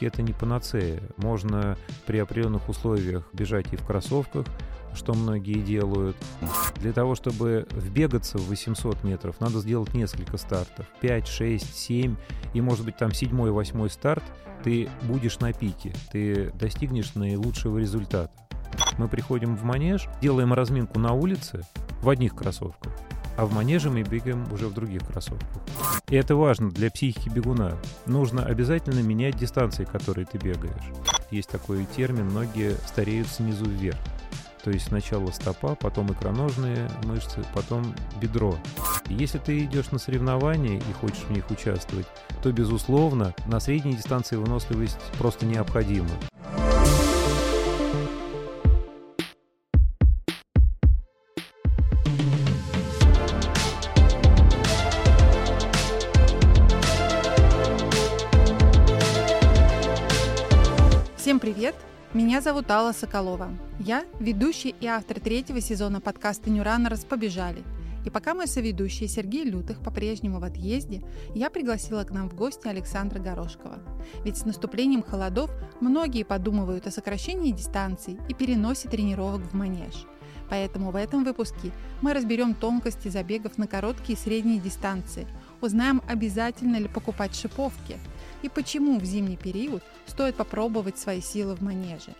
все-таки это не панацея. Можно при определенных условиях бежать и в кроссовках, что многие делают. Для того, чтобы вбегаться в 800 метров, надо сделать несколько стартов. 5, 6, 7 и, может быть, там седьмой, восьмой старт, ты будешь на пике, ты достигнешь наилучшего результата. Мы приходим в манеж, делаем разминку на улице в одних кроссовках, а в манеже мы бегаем уже в других кроссовках. И это важно для психики бегуна. Нужно обязательно менять дистанции, которые ты бегаешь. Есть такой термин, многие стареют снизу вверх. То есть сначала стопа, потом икроножные мышцы, потом бедро. Если ты идешь на соревнования и хочешь в них участвовать, то, безусловно, на средней дистанции выносливость просто необходима. Привет! Меня зовут Алла Соколова. Я ведущий и автор третьего сезона подкаста «Нюранерс. Побежали». И пока мой соведущий Сергей Лютых по-прежнему в отъезде, я пригласила к нам в гости Александра Горошкова. Ведь с наступлением холодов многие подумывают о сокращении дистанций и переносе тренировок в манеж. Поэтому в этом выпуске мы разберем тонкости забегов на короткие и средние дистанции, узнаем, обязательно ли покупать шиповки – и почему в зимний период стоит попробовать свои силы в манеже.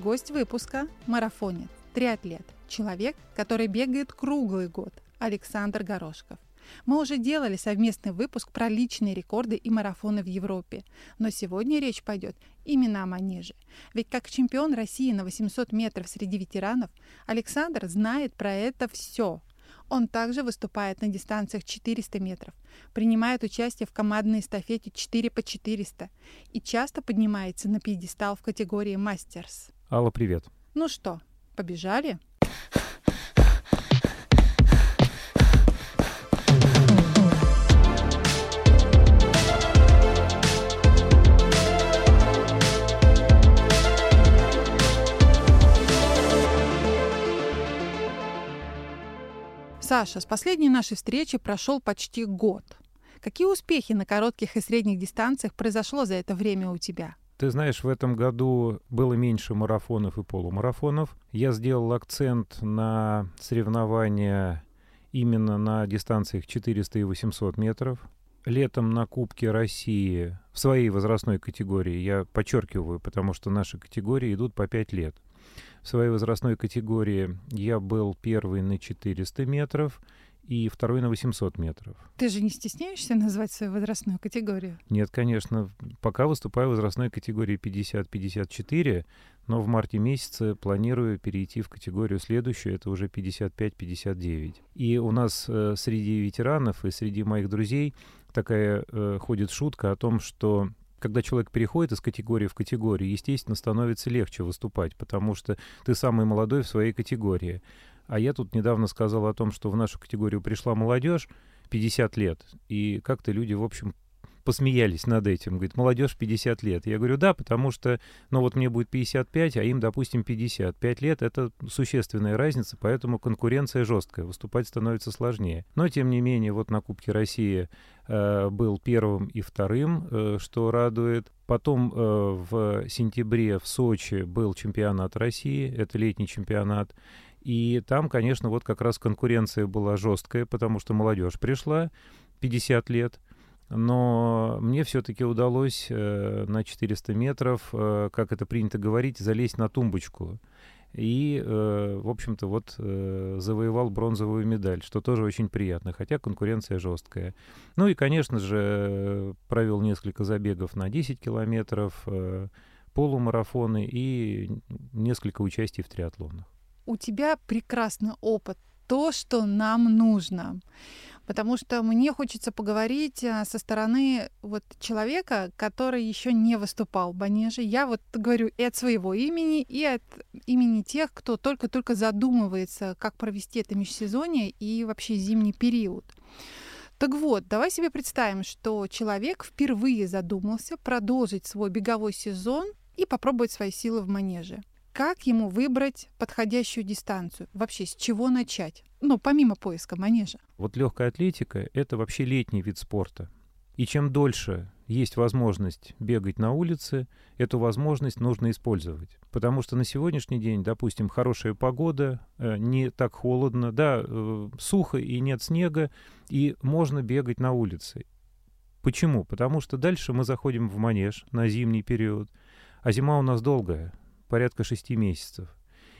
Гость выпуска – марафонец, триатлет, человек, который бегает круглый год – Александр Горошков. Мы уже делали совместный выпуск про личные рекорды и марафоны в Европе, но сегодня речь пойдет именно о манеже. Ведь как чемпион России на 800 метров среди ветеранов, Александр знает про это все – он также выступает на дистанциях 400 метров, принимает участие в командной эстафете 4 по 400 и часто поднимается на пьедестал в категории мастерс. Алла, привет. Ну что, побежали? Саша, с последней нашей встречи прошел почти год. Какие успехи на коротких и средних дистанциях произошло за это время у тебя? Ты знаешь, в этом году было меньше марафонов и полумарафонов. Я сделал акцент на соревнования именно на дистанциях 400 и 800 метров. Летом на Кубке России в своей возрастной категории, я подчеркиваю, потому что наши категории идут по 5 лет – в своей возрастной категории я был первый на 400 метров и второй на 800 метров. Ты же не стесняешься назвать свою возрастную категорию? Нет, конечно. Пока выступаю в возрастной категории 50-54, но в марте месяце планирую перейти в категорию следующую, это уже 55-59. И у нас э, среди ветеранов и среди моих друзей такая э, ходит шутка о том, что когда человек переходит из категории в категорию, естественно, становится легче выступать, потому что ты самый молодой в своей категории. А я тут недавно сказал о том, что в нашу категорию пришла молодежь 50 лет, и как-то люди, в общем, посмеялись над этим. Говорит, молодежь 50 лет. Я говорю, да, потому что, ну вот мне будет 55, а им, допустим, 55 лет. Это существенная разница, поэтому конкуренция жесткая, выступать становится сложнее. Но, тем не менее, вот на Кубке России э, был первым и вторым, э, что радует. Потом э, в сентябре в Сочи был чемпионат России, это летний чемпионат. И там, конечно, вот как раз конкуренция была жесткая, потому что молодежь пришла 50 лет – но мне все-таки удалось э, на 400 метров, э, как это принято говорить, залезть на тумбочку. И, э, в общем-то, вот э, завоевал бронзовую медаль, что тоже очень приятно, хотя конкуренция жесткая. Ну и, конечно же, провел несколько забегов на 10 километров, э, полумарафоны и несколько участий в триатлонах. У тебя прекрасный опыт, то, что нам нужно потому что мне хочется поговорить э, со стороны вот человека, который еще не выступал в Банеже. Я вот говорю и от своего имени, и от имени тех, кто только-только задумывается, как провести это межсезонье и вообще зимний период. Так вот, давай себе представим, что человек впервые задумался продолжить свой беговой сезон и попробовать свои силы в манеже. Как ему выбрать подходящую дистанцию? Вообще, с чего начать? Ну, помимо поиска манежа. Вот легкая атлетика — это вообще летний вид спорта. И чем дольше есть возможность бегать на улице, эту возможность нужно использовать. Потому что на сегодняшний день, допустим, хорошая погода, э, не так холодно, да, э, сухо и нет снега, и можно бегать на улице. Почему? Потому что дальше мы заходим в манеж на зимний период, а зима у нас долгая, порядка шести месяцев.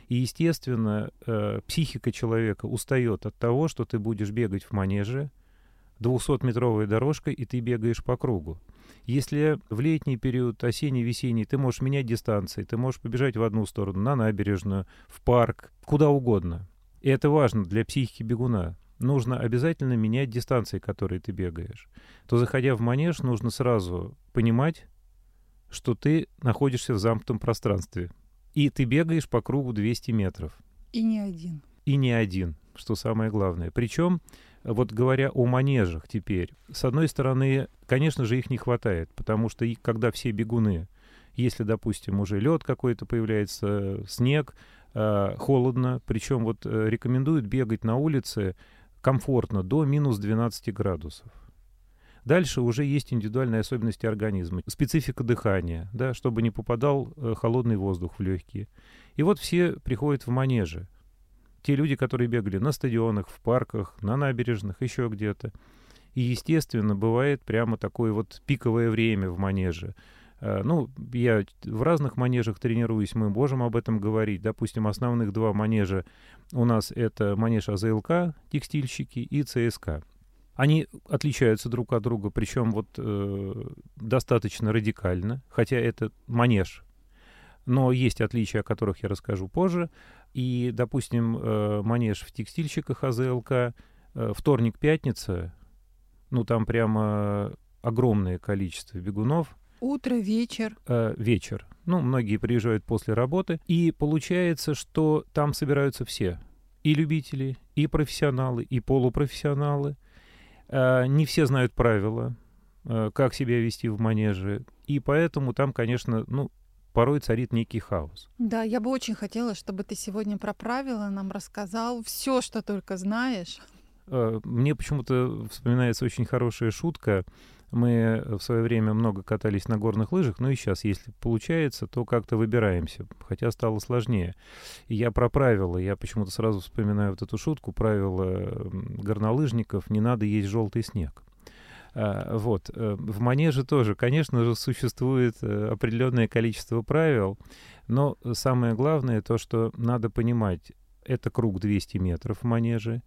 И, естественно, э, психика человека устает от того, что ты будешь бегать в манеже, 200-метровой дорожкой, и ты бегаешь по кругу. Если в летний период, осенний, весенний, ты можешь менять дистанции, ты можешь побежать в одну сторону, на набережную, в парк, куда угодно. И это важно для психики бегуна. Нужно обязательно менять дистанции, которые ты бегаешь. То, заходя в манеж, нужно сразу понимать, что ты находишься в замкнутом пространстве. И ты бегаешь по кругу 200 метров. И не один. И не один, что самое главное. Причем вот говоря о манежах теперь, с одной стороны, конечно же, их не хватает, потому что и, когда все бегуны, если, допустим, уже лед какой-то появляется, снег, э, холодно, причем вот э, рекомендуют бегать на улице комфортно до минус 12 градусов. Дальше уже есть индивидуальные особенности организма, специфика дыхания, да, чтобы не попадал э, холодный воздух в легкие. И вот все приходят в манежи те люди, которые бегали на стадионах, в парках, на набережных, еще где-то. И, естественно, бывает прямо такое вот пиковое время в манеже. Э, ну, я в разных манежах тренируюсь, мы можем об этом говорить. Допустим, основных два манежа у нас это манеж АЗЛК, текстильщики, и ЦСК. Они отличаются друг от друга, причем вот э, достаточно радикально, хотя это манеж. Но есть отличия, о которых я расскажу позже. И, допустим, э, манеж в текстильщиках АЗЛК, э, вторник-пятница, ну, там прямо огромное количество бегунов. Утро, вечер. Э, вечер. Ну, многие приезжают после работы. И получается, что там собираются все. И любители, и профессионалы, и полупрофессионалы. Э, не все знают правила, э, как себя вести в манеже. И поэтому там, конечно, ну, порой царит некий хаос. Да, я бы очень хотела, чтобы ты сегодня про правила нам рассказал все, что только знаешь. Э, мне почему-то вспоминается очень хорошая шутка. Мы в свое время много катались на горных лыжах, но и сейчас, если получается, то как-то выбираемся, хотя стало сложнее. И я про правила, я почему-то сразу вспоминаю вот эту шутку, правила горнолыжников «не надо есть желтый снег». А, вот. Э, в манеже тоже, конечно же, существует э, определенное количество правил, но самое главное то, что надо понимать, это круг 200 метров в манеже,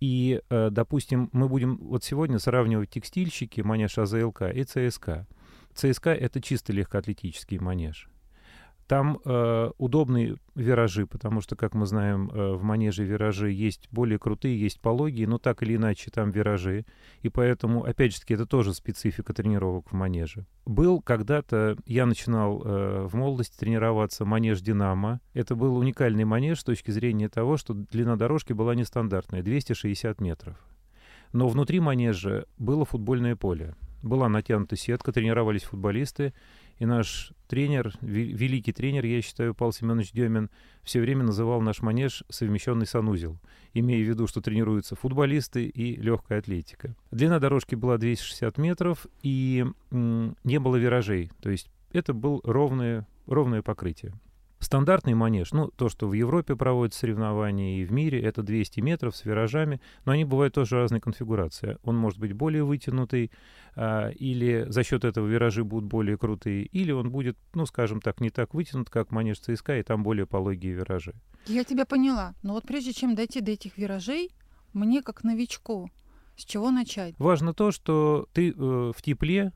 и, э, допустим, мы будем вот сегодня сравнивать текстильщики, манеж АЗЛК и ЦСК. ЦСК — это чисто легкоатлетический манеж. Там э, удобные виражи, потому что, как мы знаем, э, в манеже виражи есть более крутые, есть пологие, но так или иначе там виражи. И поэтому, опять же таки, это тоже специфика тренировок в манеже. Был когда-то, я начинал э, в молодости тренироваться манеж «Динамо». Это был уникальный манеж с точки зрения того, что длина дорожки была нестандартная, 260 метров. Но внутри манежа было футбольное поле. Была натянута сетка, тренировались футболисты, и наш тренер, великий тренер, я считаю, Павел Семенович Демин, все время называл наш манеж совмещенный санузел, имея в виду, что тренируются футболисты и легкая атлетика. Длина дорожки была 260 метров, и не было виражей, то есть это было ровное, ровное покрытие. Стандартный манеж, ну, то, что в Европе проводят соревнования и в мире, это 200 метров с виражами, но они бывают тоже разной конфигурации. Он может быть более вытянутый, а, или за счет этого виражи будут более крутые, или он будет, ну, скажем так, не так вытянут, как манеж ЦСКА, и там более пологие виражи. Я тебя поняла. Но вот прежде чем дойти до этих виражей, мне как новичку, с чего начать? Важно то, что ты э, в тепле,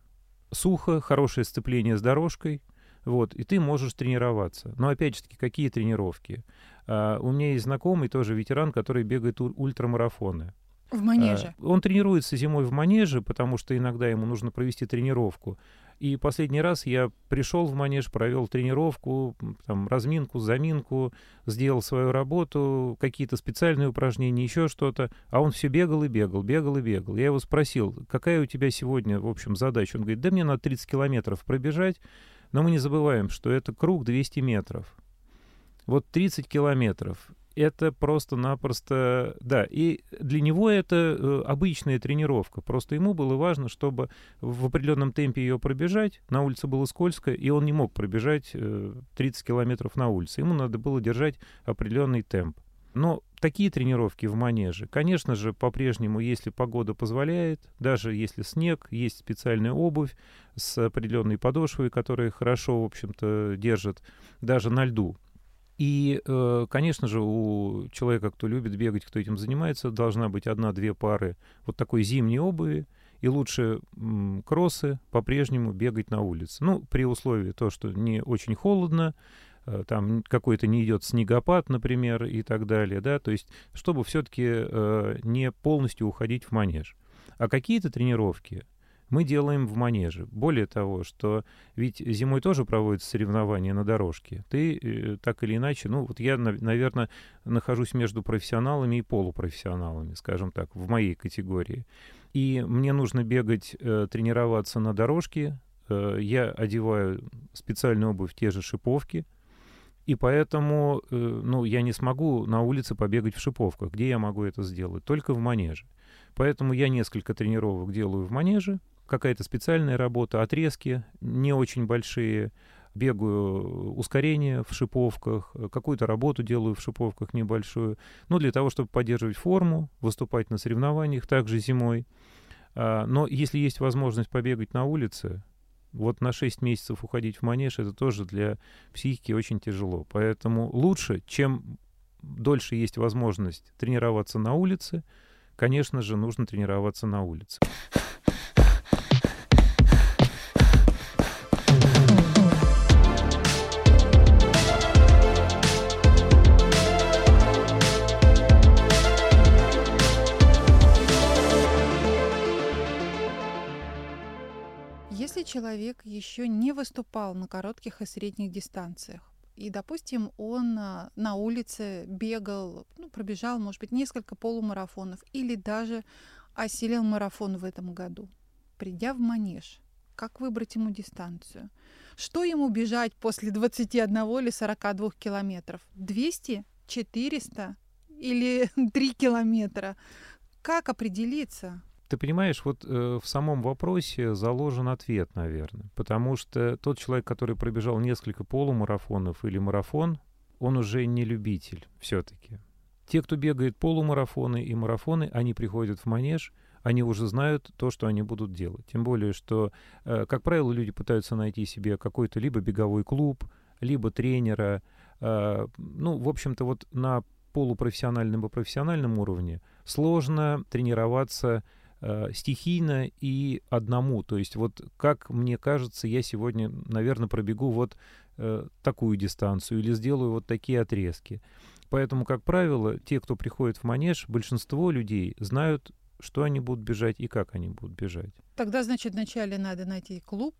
сухо, хорошее сцепление с дорожкой, вот, и ты можешь тренироваться. Но опять же таки, какие тренировки? А, у меня есть знакомый, тоже ветеран, который бегает ультрамарафоны. В манеже? А, он тренируется зимой в манеже, потому что иногда ему нужно провести тренировку. И последний раз я пришел в манеж, провел тренировку, там, разминку, заминку, сделал свою работу, какие-то специальные упражнения, еще что-то. А он все бегал и бегал, бегал и бегал. Я его спросил, какая у тебя сегодня, в общем, задача? Он говорит, да мне надо 30 километров пробежать. Но мы не забываем, что это круг 200 метров. Вот 30 километров. это просто-напросто, да, и для него это э, обычная тренировка. Просто ему было важно, чтобы в определенном темпе ее пробежать. На улице было скользко, и он не мог пробежать э, 30 километров на улице. Ему надо было держать определенный темп. Но такие тренировки в манеже, конечно же, по-прежнему, если погода позволяет, даже если снег, есть специальная обувь с определенной подошвой, которая хорошо, в общем-то, держит даже на льду. И, э, конечно же, у человека, кто любит бегать, кто этим занимается, должна быть одна-две пары вот такой зимней обуви, и лучше кроссы по-прежнему бегать на улице. Ну, при условии то, что не очень холодно, э, там какой-то не идет снегопад, например, и так далее, да, то есть чтобы все-таки э, не полностью уходить в манеж. А какие-то тренировки, мы делаем в манеже. Более того, что ведь зимой тоже проводятся соревнования на дорожке. Ты э, так или иначе, ну вот я, наверное, нахожусь между профессионалами и полупрофессионалами, скажем так, в моей категории. И мне нужно бегать, э, тренироваться на дорожке. Э, я одеваю специальную обувь, те же шиповки. И поэтому, ну, я не смогу на улице побегать в шиповках. Где я могу это сделать? Только в манеже. Поэтому я несколько тренировок делаю в манеже, какая-то специальная работа, отрезки не очень большие, бегаю ускорение в шиповках, какую-то работу делаю в шиповках небольшую, ну, для того, чтобы поддерживать форму, выступать на соревнованиях также зимой. А, но если есть возможность побегать на улице, вот на 6 месяцев уходить в манеж, это тоже для психики очень тяжело. Поэтому лучше, чем дольше есть возможность тренироваться на улице, конечно же, нужно тренироваться на улице. Человек еще не выступал на коротких и средних дистанциях, и, допустим, он а, на улице бегал, ну, пробежал, может быть, несколько полумарафонов или даже осилил марафон в этом году, придя в манеж, как выбрать ему дистанцию? Что ему бежать после 21 или 42 километров? 200? 400? Или 3 километра? Как определиться? Ты понимаешь, вот э, в самом вопросе заложен ответ, наверное. Потому что тот человек, который пробежал несколько полумарафонов или марафон, он уже не любитель все-таки. Те, кто бегает полумарафоны и марафоны, они приходят в манеж, они уже знают то, что они будут делать. Тем более, что, э, как правило, люди пытаются найти себе какой-то либо беговой клуб, либо тренера. Э, ну, в общем-то, вот на полупрофессиональном и профессиональном уровне сложно тренироваться э, стихийно и одному. То есть вот как мне кажется, я сегодня, наверное, пробегу вот э, такую дистанцию или сделаю вот такие отрезки. Поэтому, как правило, те, кто приходит в манеж, большинство людей знают, что они будут бежать и как они будут бежать. Тогда, значит, вначале надо найти клуб,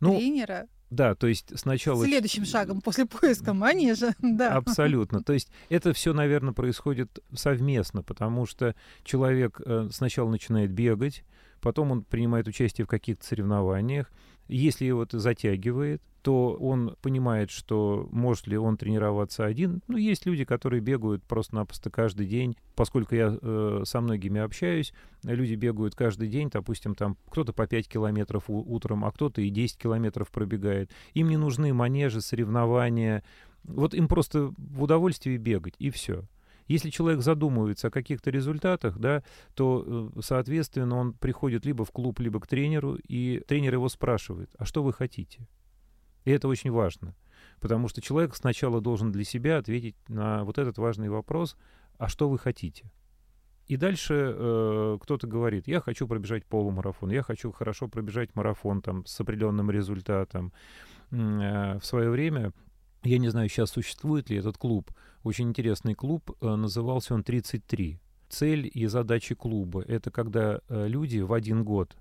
ну, тренера да, то есть сначала... Следующим шагом после поиска манежа, да. Абсолютно. То есть это все, наверное, происходит совместно, потому что человек э, сначала начинает бегать, потом он принимает участие в каких-то соревнованиях. Если его это затягивает, то он понимает, что может ли он тренироваться один. Ну, есть люди, которые бегают просто-напросто каждый день. Поскольку я э, со многими общаюсь, люди бегают каждый день, допустим, там кто-то по 5 километров утром, а кто-то и 10 километров пробегает. Им не нужны манежи, соревнования. Вот им просто в удовольствие бегать, и все. Если человек задумывается о каких-то результатах, да, то, э, соответственно, он приходит либо в клуб, либо к тренеру, и тренер его спрашивает, а что вы хотите? И это очень важно, потому что человек сначала должен для себя ответить на вот этот важный вопрос, а что вы хотите? И дальше э, кто-то говорит, я хочу пробежать полумарафон, я хочу хорошо пробежать марафон там, с определенным результатом. Э, в свое время, я не знаю, сейчас существует ли этот клуб, очень интересный клуб, э, назывался он «33». Цель и задачи клуба — это когда э, люди в один год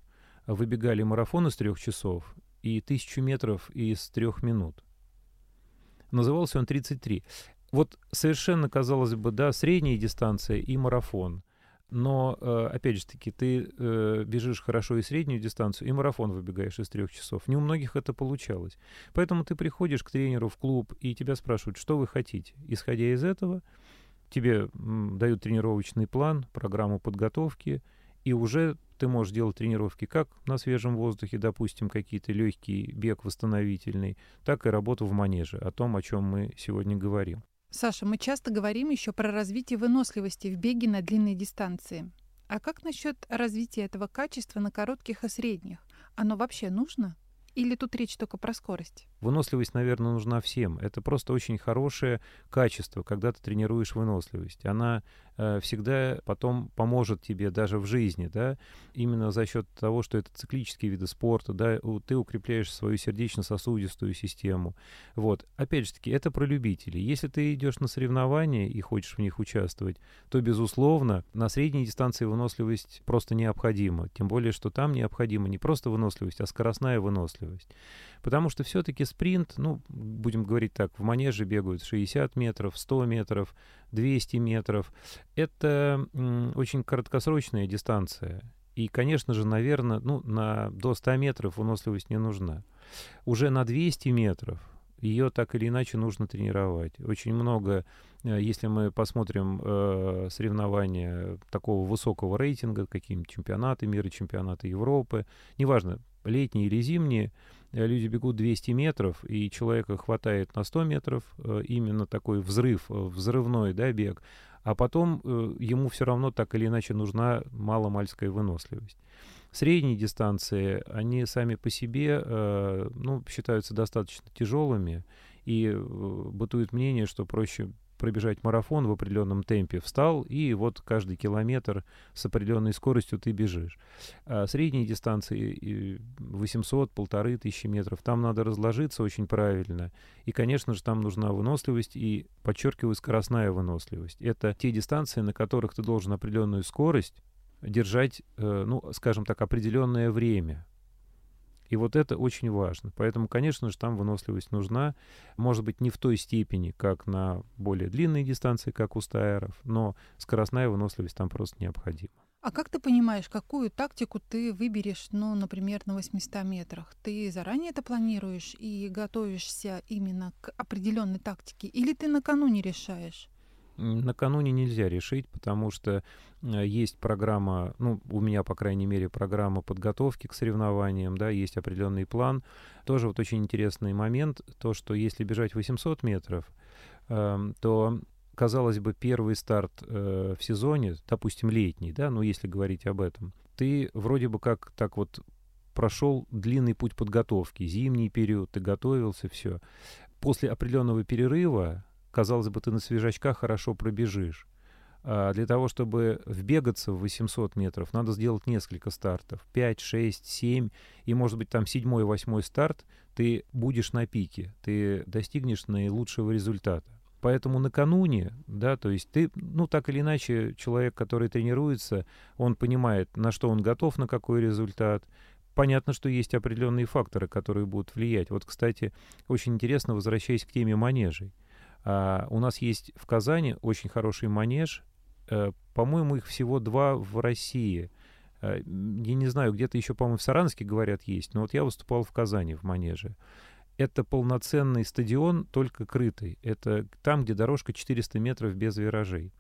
выбегали марафон из трех часов и тысячу метров из трех минут. Назывался он 33. Вот совершенно, казалось бы, да, средняя дистанция и марафон. Но, э, опять же таки, ты э, бежишь хорошо и среднюю дистанцию, и марафон выбегаешь из трех часов. Не у многих это получалось. Поэтому ты приходишь к тренеру в клуб, и тебя спрашивают, что вы хотите. Исходя из этого, тебе дают тренировочный план, программу подготовки, и уже ты можешь делать тренировки как на свежем воздухе, допустим, какие-то легкий бег восстановительный, так и работу в манеже, о том, о чем мы сегодня говорим. Саша, мы часто говорим еще про развитие выносливости в беге на длинные дистанции. А как насчет развития этого качества на коротких и средних? Оно вообще нужно? Или тут речь только про скорость? Выносливость, наверное, нужна всем. Это просто очень хорошее качество, когда ты тренируешь выносливость. Она э, всегда потом поможет тебе даже в жизни, да, именно за счет того, что это циклические виды спорта, да, ты укрепляешь свою сердечно-сосудистую систему. Вот. Опять же таки, это про любителей. Если ты идешь на соревнования и хочешь в них участвовать, то, безусловно, на средней дистанции выносливость просто необходима. Тем более, что там необходима не просто выносливость, а скоростная выносливость. Потому что все-таки спринт, ну, будем говорить так, в манеже бегают 60 метров, 100 метров, 200 метров. Это очень краткосрочная дистанция. И, конечно же, наверное, ну, на, до 100 метров выносливость не нужна. Уже на 200 метров ее так или иначе нужно тренировать. Очень много, э, если мы посмотрим э, соревнования такого высокого рейтинга, какие-нибудь чемпионаты мира, чемпионаты Европы, неважно, летние или зимние, Э, люди бегут 200 метров, и человека хватает на 100 метров, э, именно такой взрыв, взрывной да, бег, а потом ему все равно так или иначе нужна маломальская выносливость. Средние дистанции, они сами по себе ну, считаются достаточно тяжелыми, и бытует мнение, что проще пробежать марафон в определенном темпе, встал, и вот каждый километр с определенной скоростью ты бежишь. А средние дистанции 800, полторы тысячи метров, там надо разложиться очень правильно. И, конечно же, там нужна выносливость и, подчеркиваю, скоростная выносливость. Это те дистанции, на которых ты должен определенную скорость держать, э, ну, скажем так, определенное время. И вот это очень важно. Поэтому, конечно же, там выносливость нужна. Может быть, не в той степени, как на более длинные дистанции, как у стайеров, но скоростная выносливость там просто необходима. А как ты понимаешь, какую тактику ты выберешь, ну, например, на 800 метрах? Ты заранее это планируешь и готовишься именно к определенной тактике? Или ты накануне решаешь? Накануне нельзя решить, потому что э, есть программа, ну, у меня, по крайней мере, программа подготовки к соревнованиям, да, есть определенный план. Тоже вот очень интересный момент, то, что если бежать 800 метров, э, то казалось бы, первый старт э, в сезоне, допустим, летний, да, ну, если говорить об этом, ты вроде бы как так вот прошел длинный путь подготовки, зимний период, ты готовился, все. После определенного перерыва казалось бы, ты на свежачках хорошо пробежишь. А для того, чтобы вбегаться в 800 метров, надо сделать несколько стартов. 5, 6, 7, и, может быть, там седьмой, восьмой старт, ты будешь на пике, ты достигнешь наилучшего результата. Поэтому накануне, да, то есть ты, ну, так или иначе, человек, который тренируется, он понимает, на что он готов, на какой результат. Понятно, что есть определенные факторы, которые будут влиять. Вот, кстати, очень интересно, возвращаясь к теме манежей. А, у нас есть в Казани очень хороший манеж. А, по-моему, их всего два в России. А, я не знаю, где-то еще, по-моему, в Саранске, говорят, есть. Но вот я выступал в Казани в манеже. Это полноценный стадион, только крытый. Это там, где дорожка 400 метров без виражей.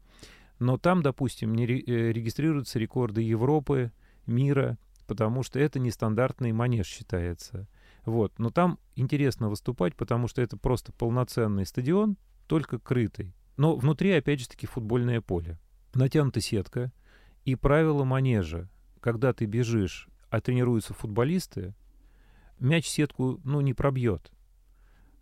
Но там, допустим, не э, регистрируются рекорды Европы, мира, потому что это нестандартный манеж считается. Вот. Но там интересно выступать, потому что это просто полноценный стадион, только крытый. Но внутри, опять же таки, футбольное поле. Натянута сетка и правила манежа. Когда ты бежишь, а тренируются футболисты, мяч сетку, ну, не пробьет.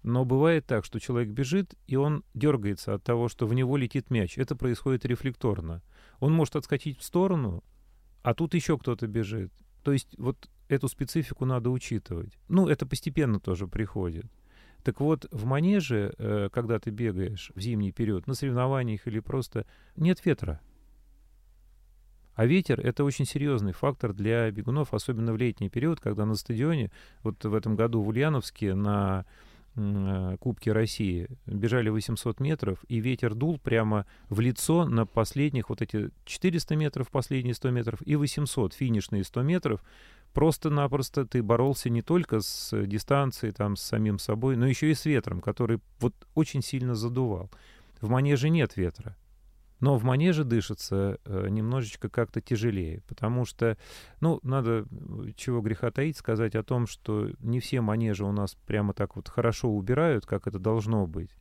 Но бывает так, что человек бежит, и он дергается от того, что в него летит мяч. Это происходит рефлекторно. Он может отскочить в сторону, а тут еще кто-то бежит. То есть вот эту специфику надо учитывать. Ну, это постепенно тоже приходит. Так вот, в манеже, э, когда ты бегаешь в зимний период, на соревнованиях или просто, нет ветра. А ветер — это очень серьезный фактор для бегунов, особенно в летний период, когда на стадионе, вот в этом году в Ульяновске на э, Кубке России бежали 800 метров, и ветер дул прямо в лицо на последних вот эти 400 метров, последние 100 метров, и 800, финишные 100 метров, просто-напросто ты боролся не только с дистанцией, там, с самим собой, но еще и с ветром, который вот очень сильно задувал. В манеже нет ветра. Но в манеже дышится э, немножечко как-то тяжелее, потому что, ну, надо, чего греха таить, сказать о том, что не все манежи у нас прямо так вот хорошо убирают, как это должно быть.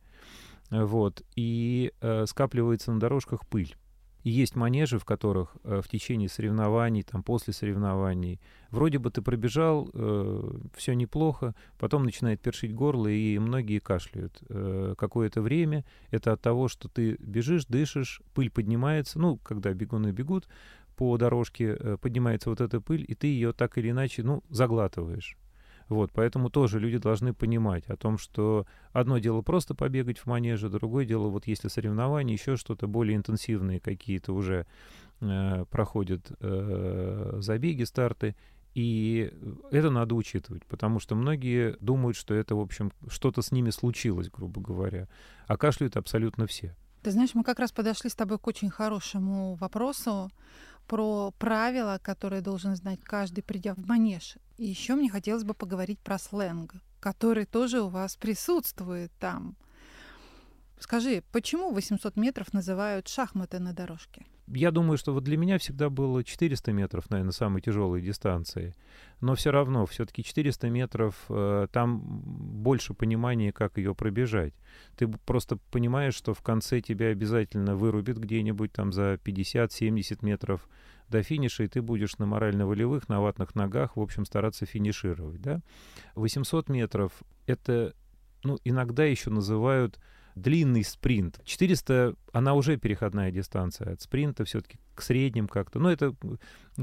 Вот, и э, скапливается на дорожках пыль. И есть манежи, в которых э, в течение соревнований, там, после соревнований, вроде бы ты пробежал, э, все неплохо, потом начинает першить горло, и многие кашляют. Э, какое-то время это от того, что ты бежишь, дышишь, пыль поднимается, ну, когда бегуны бегут по дорожке, э, поднимается вот эта пыль, и ты ее так или иначе, ну, заглатываешь. Вот, поэтому тоже люди должны понимать о том, что одно дело просто побегать в манеже, другое дело, вот если соревнования, еще что-то более интенсивные какие-то уже э, проходят э, забеги, старты, и это надо учитывать, потому что многие думают, что это, в общем, что-то с ними случилось, грубо говоря, а кашляют абсолютно все. Ты знаешь, мы как раз подошли с тобой к очень хорошему вопросу про правила, которые должен знать каждый, придя в манеж. И еще мне хотелось бы поговорить про сленг, который тоже у вас присутствует там. Скажи, почему 800 метров называют шахматы на дорожке? Я думаю, что вот для меня всегда было 400 метров, наверное, самой тяжелой дистанции. Но все равно, все-таки 400 метров, э, там больше понимания, как ее пробежать. Ты просто понимаешь, что в конце тебя обязательно вырубит где-нибудь там за 50-70 метров до финиша, и ты будешь на морально-волевых, на ватных ногах, в общем, стараться финишировать. Да? 800 метров — это ну, иногда еще называют длинный спринт. 400, она уже переходная дистанция от спринта все-таки к средним как-то. Но это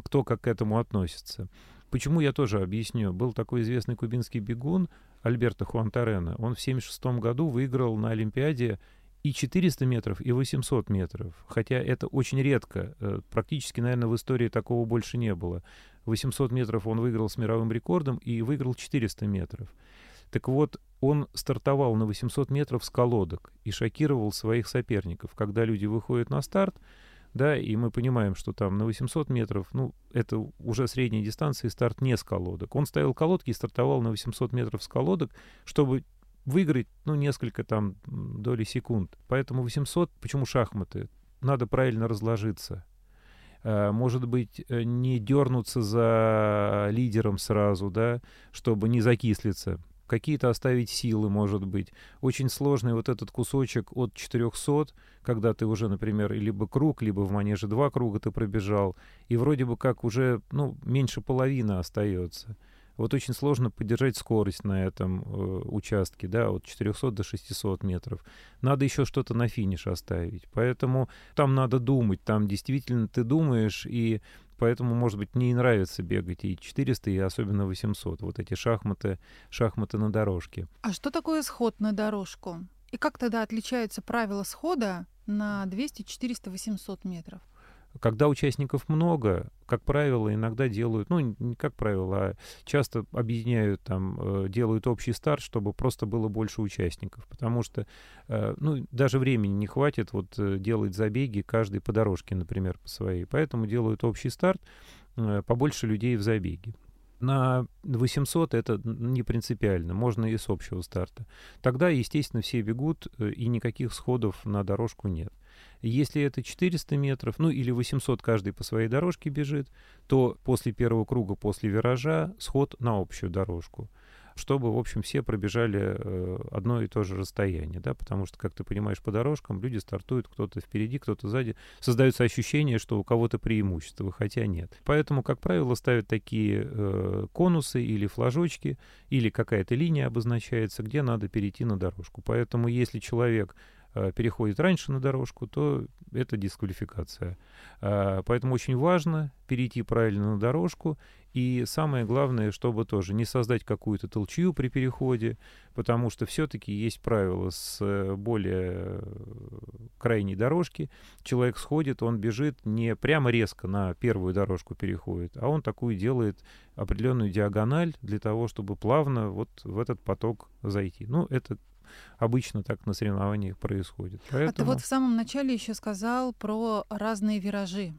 кто как к этому относится. Почему я тоже объясню. Был такой известный кубинский бегун Альберто Хуантарена. Он в 1976 году выиграл на Олимпиаде и 400 метров, и 800 метров. Хотя это очень редко. Э, практически, наверное, в истории такого больше не было. 800 метров он выиграл с мировым рекордом и выиграл 400 метров. Так вот, он стартовал на 800 метров с колодок и шокировал своих соперников. Когда люди выходят на старт, да, и мы понимаем, что там на 800 метров, ну, это уже средняя дистанция, и старт не с колодок. Он ставил колодки и стартовал на 800 метров с колодок, чтобы выиграть, ну, несколько там доли секунд. Поэтому 800, почему шахматы? Надо правильно разложиться. Э, может быть, э, не дернуться за лидером сразу, да, чтобы не закислиться какие-то оставить силы, может быть. Очень сложный вот этот кусочек от 400, когда ты уже, например, либо круг, либо в манеже два круга ты пробежал, и вроде бы как уже, ну, меньше половины остается. Вот очень сложно поддержать скорость на этом э, участке, да, от 400 до 600 метров. Надо еще что-то на финиш оставить. Поэтому там надо думать, там действительно ты думаешь, и поэтому, может быть, мне и нравится бегать и 400, и особенно 800. Вот эти шахматы, шахматы на дорожке. А что такое сход на дорожку? И как тогда отличаются правила схода на 200, 400, 800 метров? Когда участников много, как правило, иногда делают, ну, не как правило, а часто объединяют там, э, делают общий старт, чтобы просто было больше участников. Потому что, э, ну, даже времени не хватит вот э, делать забеги каждый по дорожке, например, по своей. Поэтому делают общий старт, побольше людей в забеге. На 800 это не принципиально, можно и с общего старта. Тогда, естественно, все бегут, и никаких сходов на дорожку нет. Если это 400 метров, ну или 800 каждый по своей дорожке бежит, то после первого круга, после виража, сход на общую дорожку чтобы, в общем, все пробежали э, одно и то же расстояние, да, потому что, как ты понимаешь, по дорожкам люди стартуют, кто-то впереди, кто-то сзади, создается ощущение, что у кого-то преимущество, хотя нет. Поэтому, как правило, ставят такие э, конусы или флажочки, или какая-то линия обозначается, где надо перейти на дорожку. Поэтому, если человек переходит раньше на дорожку, то это дисквалификация. А, поэтому очень важно перейти правильно на дорожку. И самое главное, чтобы тоже не создать какую-то толчью при переходе, потому что все-таки есть правила с э, более э, крайней дорожки. Человек сходит, он бежит не прямо резко на первую дорожку переходит, а он такую делает определенную диагональ для того, чтобы плавно вот в этот поток зайти. Ну, это обычно так на соревнованиях происходит. Поэтому... А ты вот в самом начале еще сказал про разные виражи.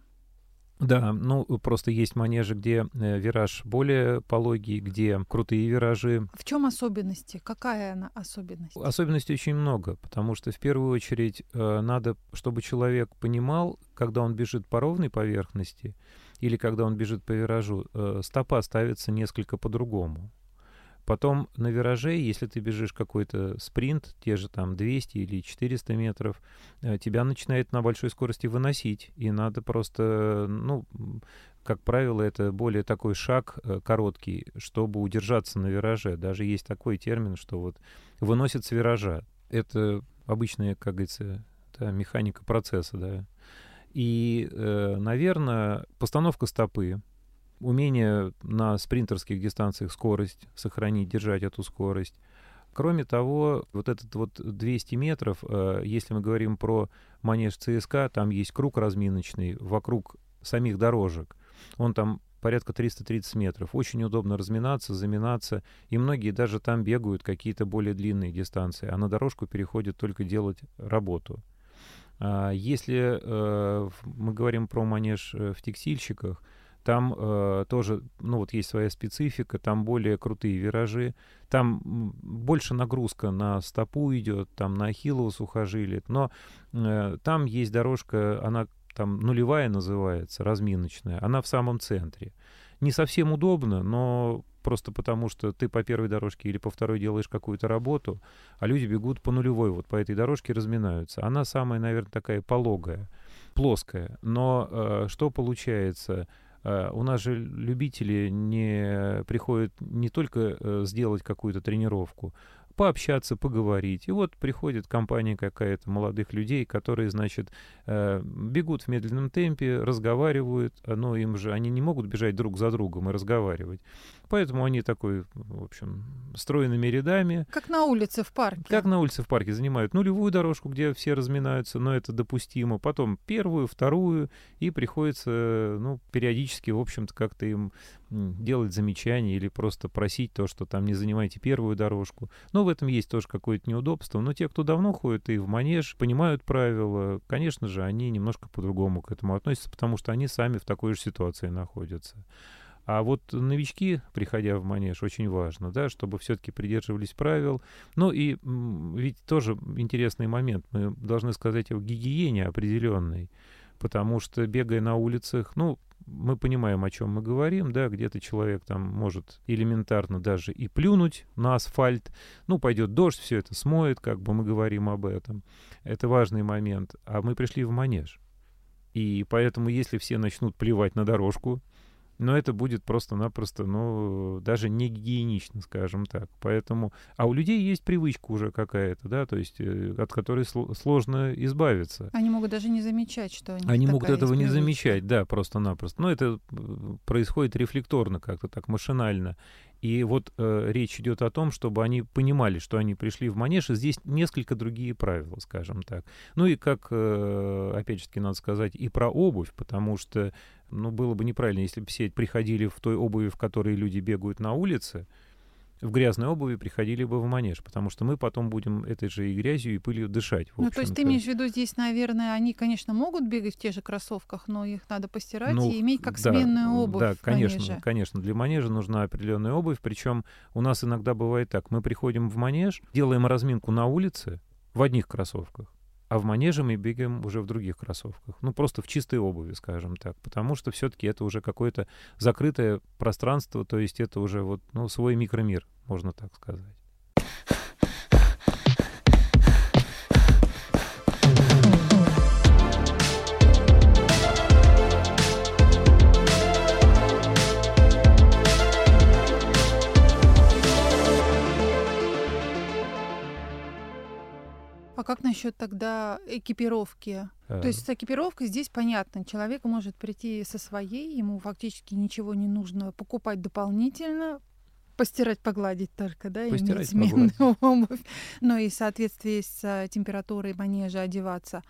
Да, ну просто есть манежи, где э, вираж более пологий, где крутые виражи. В чем особенности? Какая она особенность? Особенностей очень много, потому что в первую очередь э, надо, чтобы человек понимал, когда он бежит по ровной поверхности или когда он бежит по виражу, э, стопа ставится несколько по-другому. Потом на вираже, если ты бежишь какой-то спринт, те же там 200 или 400 метров, э, тебя начинает на большой скорости выносить. И надо просто, ну, как правило, это более такой шаг э, короткий, чтобы удержаться на вираже. Даже есть такой термин, что вот выносит с виража. Это обычная, как говорится, да, механика процесса, да. И, э, наверное, постановка стопы, умение на спринтерских дистанциях скорость сохранить, держать эту скорость. Кроме того, вот этот вот 200 метров, э, если мы говорим про манеж ЦСКА, там есть круг разминочный вокруг самих дорожек. Он там порядка 330 метров. Очень удобно разминаться, заминаться. И многие даже там бегают какие-то более длинные дистанции, а на дорожку переходят только делать работу. А если э, мы говорим про манеж э, в текстильщиках, там э, тоже, ну вот есть своя специфика, там более крутые виражи, там больше нагрузка на стопу идет, там на ахиллово сухожилие, но э, там есть дорожка, она там нулевая называется, разминочная, она в самом центре. Не совсем удобно, но просто потому, что ты по первой дорожке или по второй делаешь какую-то работу, а люди бегут по нулевой, вот по этой дорожке разминаются. Она самая, наверное, такая пологая, плоская. Но э, что получается? Э, у нас же любители не приходят не только э, сделать какую-то тренировку, пообщаться, поговорить. И вот приходит компания какая-то молодых людей, которые, значит, э, бегут в медленном темпе, разговаривают, но им же они не могут бежать друг за другом и разговаривать. Поэтому они такой, в общем, стройными рядами. Как на улице в парке. Как на улице в парке занимают нулевую дорожку, где все разминаются, но это допустимо. Потом первую, вторую, и приходится, ну, периодически, в общем-то, как-то им делать замечания или просто просить то, что там не занимайте первую дорожку. Но в этом есть тоже какое-то неудобство. Но те, кто давно ходит и в манеж, понимают правила, конечно же, они немножко по-другому к этому относятся, потому что они сами в такой же ситуации находятся. А вот новички, приходя в манеж, очень важно, да, чтобы все-таки придерживались правил. Ну и ведь тоже интересный момент. Мы должны сказать о гигиене определенной. Потому что, бегая на улицах, ну, мы понимаем, о чем мы говорим, да, где-то человек там может элементарно даже и плюнуть на асфальт, ну, пойдет дождь, все это смоет, как бы мы говорим об этом. Это важный момент. А мы пришли в манеж. И поэтому, если все начнут плевать на дорожку, но это будет просто-напросто, ну, даже не гигиенично, скажем так. Поэтому, а у людей есть привычка уже какая-то, да, то есть э, от которой сложно избавиться. Они могут даже не замечать, что они. Они могут этого не замечать, да, просто-напросто. Но это э, происходит рефлекторно как-то так, машинально. И вот э, речь идет о том, чтобы они понимали, что они пришли в манеж, и здесь несколько другие правила, скажем так. Ну и как, э, опять же таки, надо сказать, и про обувь, потому что, ну, было бы неправильно, если бы все приходили в той обуви, в которой люди бегают на улице, в грязной обуви приходили бы в манеж, потому что мы потом будем этой же и грязью, и пылью дышать. Ну, то есть ты имеешь в виду здесь, наверное, они, конечно, могут бегать в тех же кроссовках, но их надо постирать ну, и иметь как да, сменную обувь. Да, конечно, манеже. конечно. Для манежа нужна определенная обувь, причем у нас иногда бывает так. Мы приходим в манеж, делаем разминку на улице в одних кроссовках, а в манеже мы бегаем уже в других кроссовках. Ну, просто в чистой обуви, скажем так. Потому что все-таки это уже какое-то закрытое пространство, то есть это уже вот, ну, свой микромир, можно так сказать. Как насчет тогда экипировки? А. То есть с экипировкой здесь понятно. Человек может прийти со своей, ему фактически ничего не нужно покупать дополнительно, постирать, погладить только, да, постирать, иметь сменную обувь, но и в соответствии с э, температурой манежа одеваться.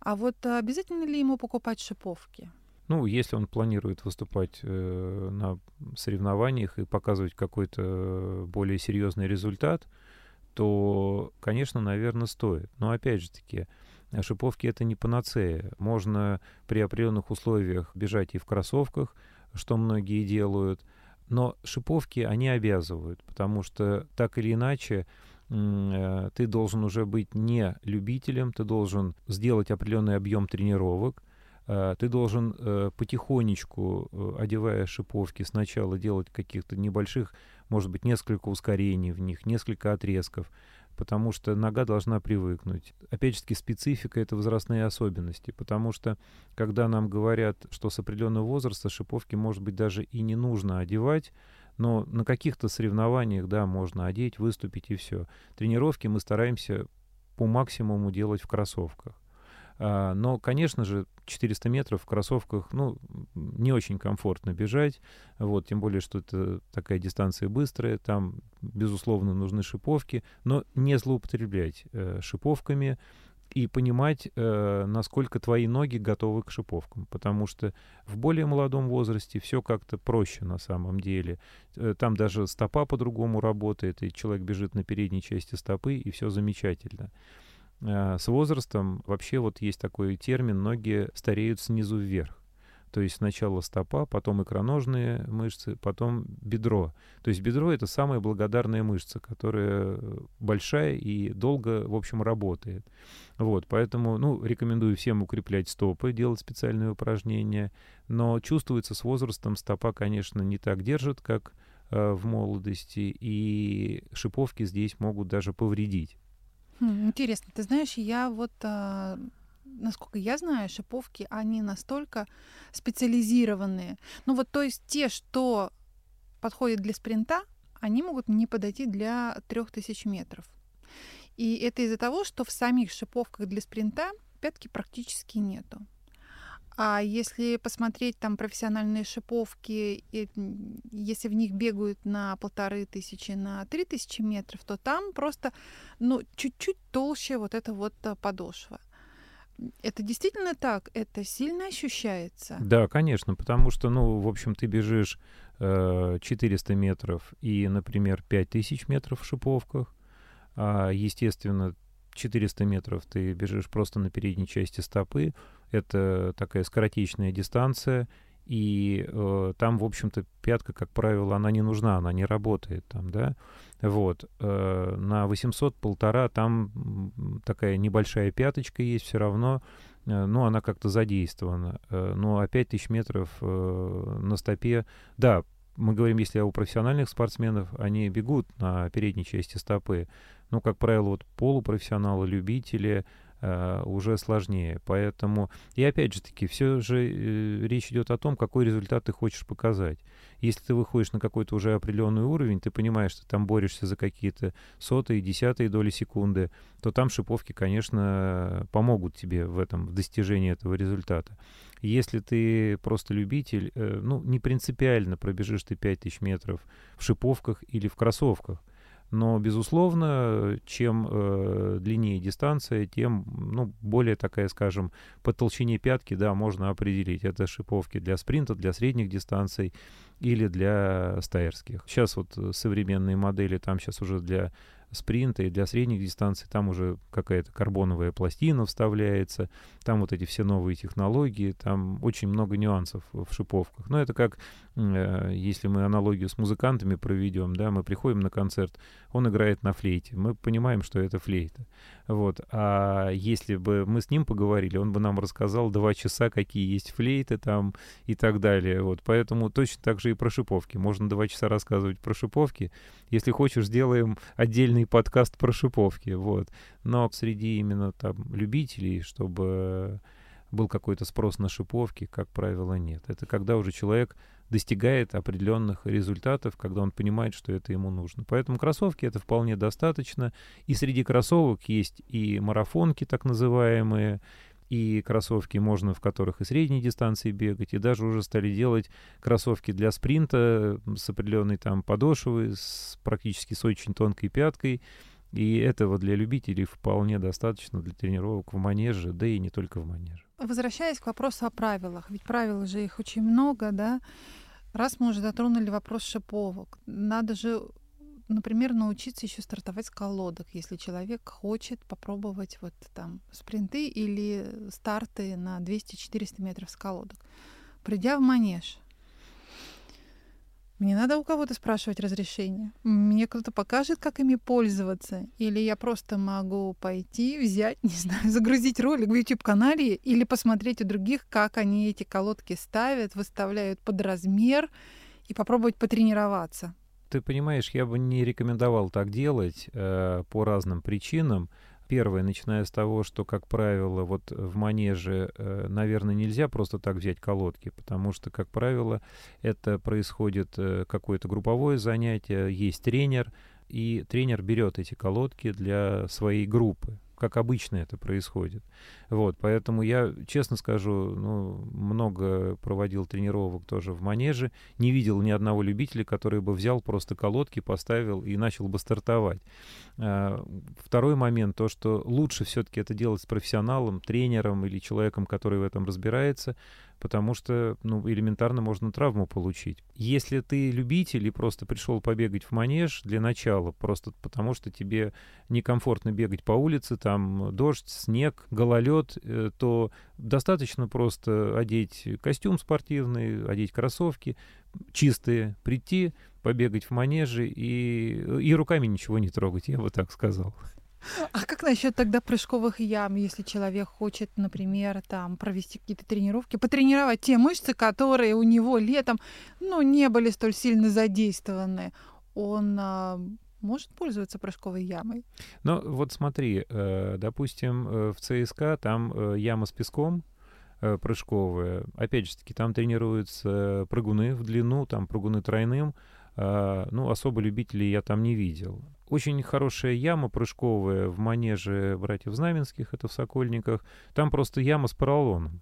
А вот обязательно ли ему покупать шиповки? Ну, если он планирует выступать э, на соревнованиях и показывать какой-то более серьезный результат, то, конечно, наверное, стоит. Но опять же таки, шиповки это не панацея. Можно при определенных условиях бежать и в кроссовках, что многие делают, но шиповки они обязывают, потому что так или иначе э, ты должен уже быть не любителем, ты должен сделать определенный объем тренировок, ты должен э, потихонечку, одевая шиповки, сначала делать каких-то небольших, может быть, несколько ускорений в них, несколько отрезков, потому что нога должна привыкнуть. Опять же специфика — это возрастные особенности, потому что, когда нам говорят, что с определенного возраста шиповки, может быть, даже и не нужно одевать, но на каких-то соревнованиях, да, можно одеть, выступить и все. Тренировки мы стараемся по максимуму делать в кроссовках. А, но, конечно же, 400 метров в кроссовках, ну, не очень комфортно бежать, вот, тем более, что это такая дистанция быстрая, там, безусловно, нужны шиповки, но не злоупотреблять э, шиповками и понимать, э, насколько твои ноги готовы к шиповкам, потому что в более молодом возрасте все как-то проще на самом деле. Э, там даже стопа по-другому работает, и человек бежит на передней части стопы, и все замечательно. Э, с возрастом вообще вот есть такой термин, ноги стареют снизу вверх. То есть сначала стопа, потом икроножные мышцы, потом бедро. То есть бедро — это самая благодарная мышца, которая большая и долго, в общем, работает. Вот, поэтому, ну, рекомендую всем укреплять стопы, делать специальные упражнения. Но чувствуется с возрастом стопа, конечно, не так держит, как э, в молодости, и шиповки здесь могут даже повредить. Хм, интересно, ты знаешь, я вот, а, насколько я знаю, шиповки, они настолько специализированные. Ну вот, то есть те, что подходят для спринта, они могут не подойти для 3000 метров. И это из-за того, что в самих шиповках для спринта пятки практически нету. А если посмотреть там профессиональные шиповки, и, если в них бегают на полторы тысячи, на три тысячи метров, то там просто, ну, чуть-чуть толще вот эта вот а, подошва. Это действительно так? Это сильно ощущается? Да, конечно, потому что, ну, в общем, ты бежишь э, 400 метров и, например, 5000 метров в шиповках, а, естественно, 400 метров ты бежишь просто на передней части стопы, это такая скоротечная дистанция, и э, там, в общем-то, пятка, как правило, она не нужна, она не работает там, да. Вот. Э, на 800 полтора там такая небольшая пяточка есть все равно, э, но она как-то задействована. Э, ну, а 5000 метров э, на стопе, да, мы говорим, если у профессиональных спортсменов, они бегут на передней части стопы. Ну, как правило, вот полупрофессионалы, любители, Э, уже сложнее. Поэтому, и опять же таки, все же э, речь идет о том, какой результат ты хочешь показать. Если ты выходишь на какой-то уже определенный уровень, ты понимаешь, что там борешься за какие-то сотые, десятые доли секунды, то там шиповки, конечно, помогут тебе в этом, в достижении этого результата. Если ты просто любитель, э, ну, не принципиально пробежишь ты 5000 метров в шиповках или в кроссовках, но, безусловно, чем э, длиннее дистанция, тем ну, более такая, скажем, по толщине пятки, да, можно определить. Это шиповки для спринта, для средних дистанций или для стайерских. Сейчас вот современные модели, там сейчас уже для спринта и для средних дистанций там уже какая-то карбоновая пластина вставляется, там вот эти все новые технологии, там очень много нюансов в шиповках. Но это как, э, если мы аналогию с музыкантами проведем, да, мы приходим на концерт, он играет на флейте, мы понимаем, что это флейта. Вот. А если бы мы с ним поговорили, он бы нам рассказал два часа, какие есть флейты там и так далее. Вот. Поэтому точно так же и про шиповки. Можно два часа рассказывать про шиповки. Если хочешь, сделаем отдельный подкаст про шиповки. Вот. Но среди именно там любителей, чтобы был какой-то спрос на шиповки, как правило, нет. Это когда уже человек достигает определенных результатов, когда он понимает, что это ему нужно. Поэтому кроссовки это вполне достаточно. И среди кроссовок есть и марафонки так называемые, и кроссовки можно, в которых и средней дистанции бегать, и даже уже стали делать кроссовки для спринта с определенной там подошвой, с практически с очень тонкой пяткой, и этого для любителей вполне достаточно для тренировок в манеже, да и не только в манеже. Возвращаясь к вопросу о правилах, ведь правил же их очень много, да, Раз мы уже затронули вопрос шиповок, надо же например, научиться еще стартовать с колодок, если человек хочет попробовать вот там спринты или старты на 200-400 метров с колодок. Придя в манеж, мне надо у кого-то спрашивать разрешение. Мне кто-то покажет, как ими пользоваться. Или я просто могу пойти, взять, не знаю, загрузить ролик в YouTube-канале или посмотреть у других, как они эти колодки ставят, выставляют под размер и попробовать потренироваться. Ты понимаешь, я бы не рекомендовал так делать э, по разным причинам. Первое, начиная с того, что, как правило, вот в манеже, э, наверное, нельзя просто так взять колодки, потому что, как правило, это происходит э, какое-то групповое занятие, есть тренер, и тренер берет эти колодки для своей группы как обычно это происходит. Вот, поэтому я, честно скажу, ну, много проводил тренировок тоже в манеже, не видел ни одного любителя, который бы взял просто колодки, поставил и начал бы стартовать. А, второй момент, то, что лучше все-таки это делать с профессионалом, тренером или человеком, который в этом разбирается, потому что ну, элементарно можно травму получить. Если ты любитель и просто пришел побегать в манеж для начала, просто потому что тебе некомфортно бегать по улице, там дождь, снег, гололед, э, то достаточно просто одеть костюм спортивный, одеть кроссовки чистые, прийти, побегать в манеже и, и руками ничего не трогать, я бы так сказал. А как насчет тогда прыжковых ям, если человек хочет, например, там провести какие-то тренировки, потренировать те мышцы, которые у него летом, ну, не были столь сильно задействованы, он а, может пользоваться прыжковой ямой? Ну, вот смотри, э, допустим, э, в ЦСКА там э, яма с песком, прыжковая. Опять же таки, там тренируются прыгуны в длину, там прыгуны тройным. А, ну, особо любителей я там не видел. Очень хорошая яма прыжковая в манеже братьев Знаменских, это в Сокольниках. Там просто яма с поролоном.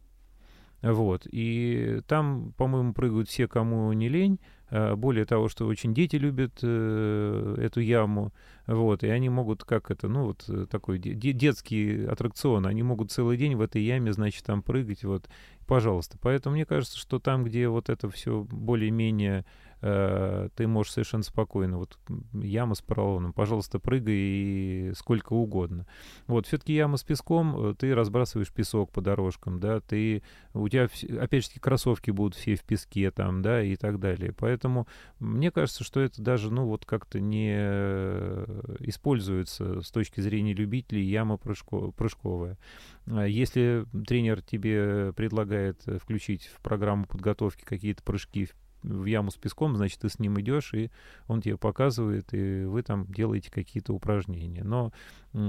Вот. И там, по-моему, прыгают все, кому не лень. А, более того, что очень дети любят э, эту яму. Вот. И они могут, как это, ну, вот э, такой де- детский аттракцион, они могут целый день в этой яме, значит, там прыгать. Вот. Пожалуйста. Поэтому мне кажется, что там, где вот это все более-менее Э, ты можешь совершенно спокойно, вот яма с поролоном, пожалуйста, прыгай и сколько угодно. Вот, все-таки яма с песком, э, ты разбрасываешь песок по дорожкам, да, ты, у тебя, опять же, кроссовки будут все в песке там, да, и так далее. Поэтому мне кажется, что это даже, ну, вот как-то не э, используется с точки зрения любителей яма прыжко, прыжковая. А если тренер тебе предлагает включить в программу подготовки какие-то прыжки в яму с песком, значит, ты с ним идешь, и он тебе показывает, и вы там делаете какие-то упражнения. Но,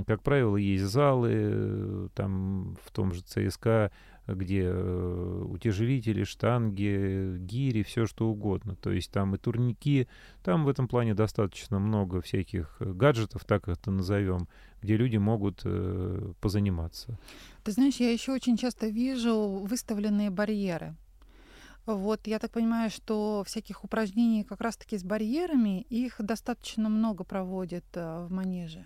как правило, есть залы, там в том же ЦСКА, где э, утяжелители, штанги, гири, все что угодно. То есть там и турники, там в этом плане достаточно много всяких гаджетов, так это назовем, где люди могут э, позаниматься. Ты знаешь, я еще очень часто вижу выставленные барьеры. Вот, я так понимаю, что всяких упражнений как раз-таки с барьерами, их достаточно много проводят э, в манеже.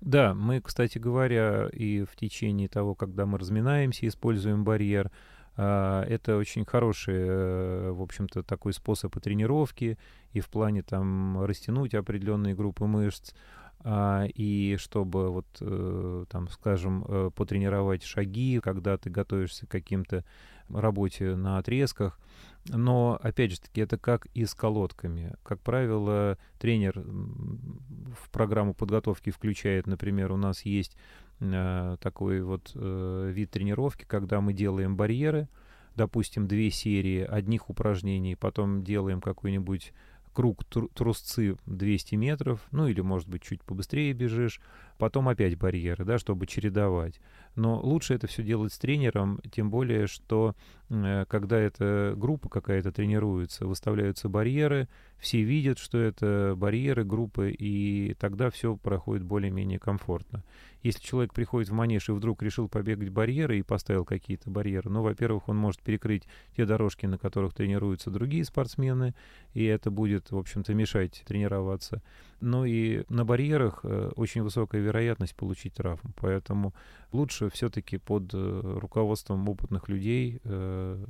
Да, мы, кстати говоря, и в течение того, когда мы разминаемся, используем барьер. А, это очень хороший, э, в общем-то, такой способ и тренировки, и в плане там растянуть определенные группы мышц, и чтобы вот э, там, скажем, потренировать шаги, когда ты готовишься к каким-то работе на отрезках. Но, опять же таки, это как и с колодками. Как правило, тренер в программу подготовки включает, например, у нас есть э, такой вот э, вид тренировки, когда мы делаем барьеры, допустим, две серии одних упражнений, потом делаем какой-нибудь круг трусцы 200 метров, ну или, может быть, чуть побыстрее бежишь, потом опять барьеры, да, чтобы чередовать. Но лучше это все делать с тренером, тем более, что э, когда эта группа какая-то тренируется, выставляются барьеры, все видят, что это барьеры, группы, и тогда все проходит более-менее комфортно. Если человек приходит в манеж и вдруг решил побегать барьеры и поставил какие-то барьеры, ну, во-первых, он может перекрыть те дорожки, на которых тренируются другие спортсмены, и это будет, в общем-то, мешать тренироваться. Ну и на барьерах э, очень высокая вероятность получить травму, поэтому лучше все-таки под э, руководством опытных людей э,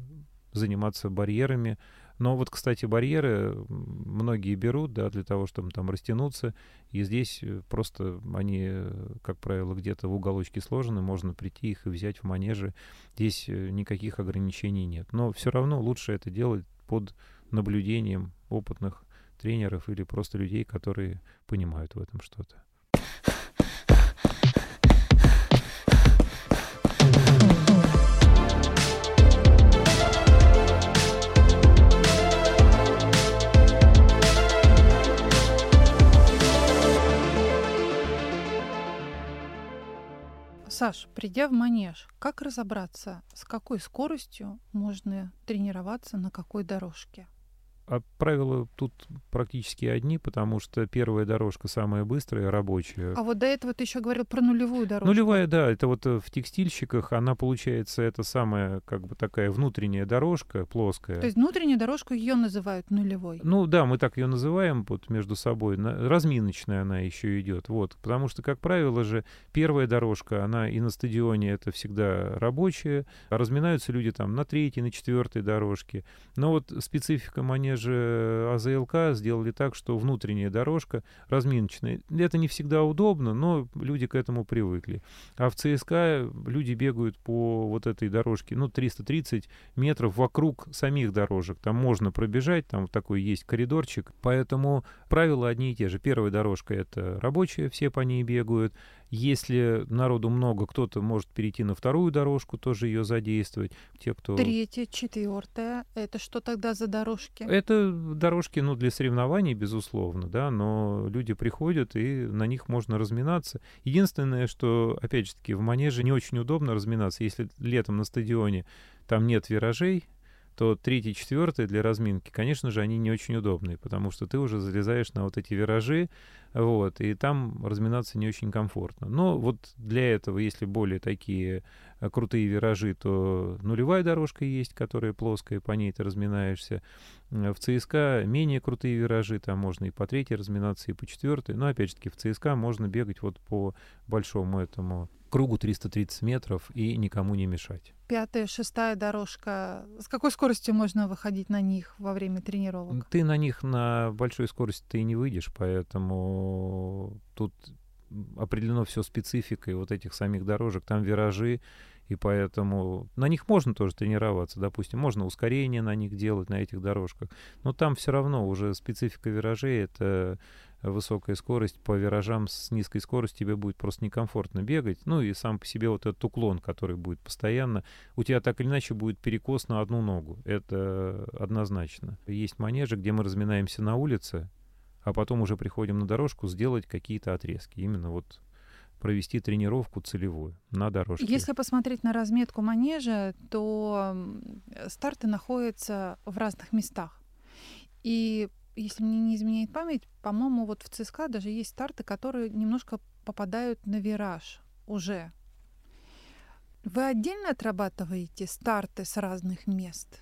заниматься барьерами, Но вот, кстати, барьеры многие берут, да, для того, чтобы там растянуться. И здесь э, просто они, как правило, где-то в уголочке сложены, можно прийти их и взять в манеже. Здесь никаких ограничений нет. Но все равно лучше это делать под наблюдением опытных тренеров или просто людей, которые понимают в этом что-то. Саш, придя в манеж, как разобраться, с какой скоростью можно тренироваться на какой дорожке? А правила тут практически одни, потому что первая дорожка самая быстрая, рабочая. А вот до этого ты еще говорил про нулевую дорожку. Нулевая, да, это вот э, в текстильщиках, она получается, это самая, как бы такая внутренняя дорожка, плоская. То есть внутреннюю дорожку ее называют нулевой? Ну да, мы так ее называем вот между собой. Разминочная она еще идет, вот. Потому что, как правило же, первая дорожка, она и на стадионе это всегда рабочая, а разминаются люди там на третьей, на четвертой дорожке. Но вот специфика манежа же АЗЛК сделали так, что внутренняя дорожка разминочная. Это не всегда удобно, но люди к этому привыкли. А в ЦСКА люди бегают по вот этой дорожке, ну, 330 метров вокруг самих дорожек. Там можно пробежать, там такой есть коридорчик. Поэтому правила одни и те же. Первая дорожка — это рабочая, все по ней бегают. Если народу много, кто-то может перейти на вторую дорожку, тоже ее задействовать. Те, кто... Третья, четвертая. Это что тогда за дорожки? Это дорожки, ну, для соревнований, безусловно, да, но люди приходят, и на них можно разминаться. Единственное, что, опять же таки, в манеже не очень удобно разминаться. Если летом на стадионе там нет виражей, то третий, четвертый для разминки, конечно же, они не очень удобные, потому что ты уже залезаешь на вот эти виражи, вот, и там разминаться не очень комфортно. Но вот для этого, если более такие э, крутые виражи, то нулевая дорожка есть, которая плоская, по ней ты разминаешься. Э, в ЦСКА менее крутые виражи, там можно и по третьей разминаться, и по четвертой. Но опять же таки в ЦСКА можно бегать вот по большому этому кругу 330 метров и никому не мешать. Пятая, шестая дорожка. С какой скоростью можно выходить на них во время тренировок? Ты на них на большой скорости ты не выйдешь, поэтому тут определено все спецификой вот этих самих дорожек. Там виражи, и поэтому на них можно тоже тренироваться. Допустим, можно ускорение на них делать, на этих дорожках. Но там все равно уже специфика виражей — это высокая скорость, по виражам с низкой скоростью тебе будет просто некомфортно бегать. Ну и сам по себе вот этот уклон, который будет постоянно, у тебя так или иначе будет перекос на одну ногу. Это однозначно. Есть манежи, где мы разминаемся на улице, а потом уже приходим на дорожку сделать какие-то отрезки. Именно вот провести тренировку целевую на дорожке. Если посмотреть на разметку манежа, то старты находятся в разных местах. И если мне не изменяет память, по-моему, вот в ЦСКА даже есть старты, которые немножко попадают на вираж уже. Вы отдельно отрабатываете старты с разных мест?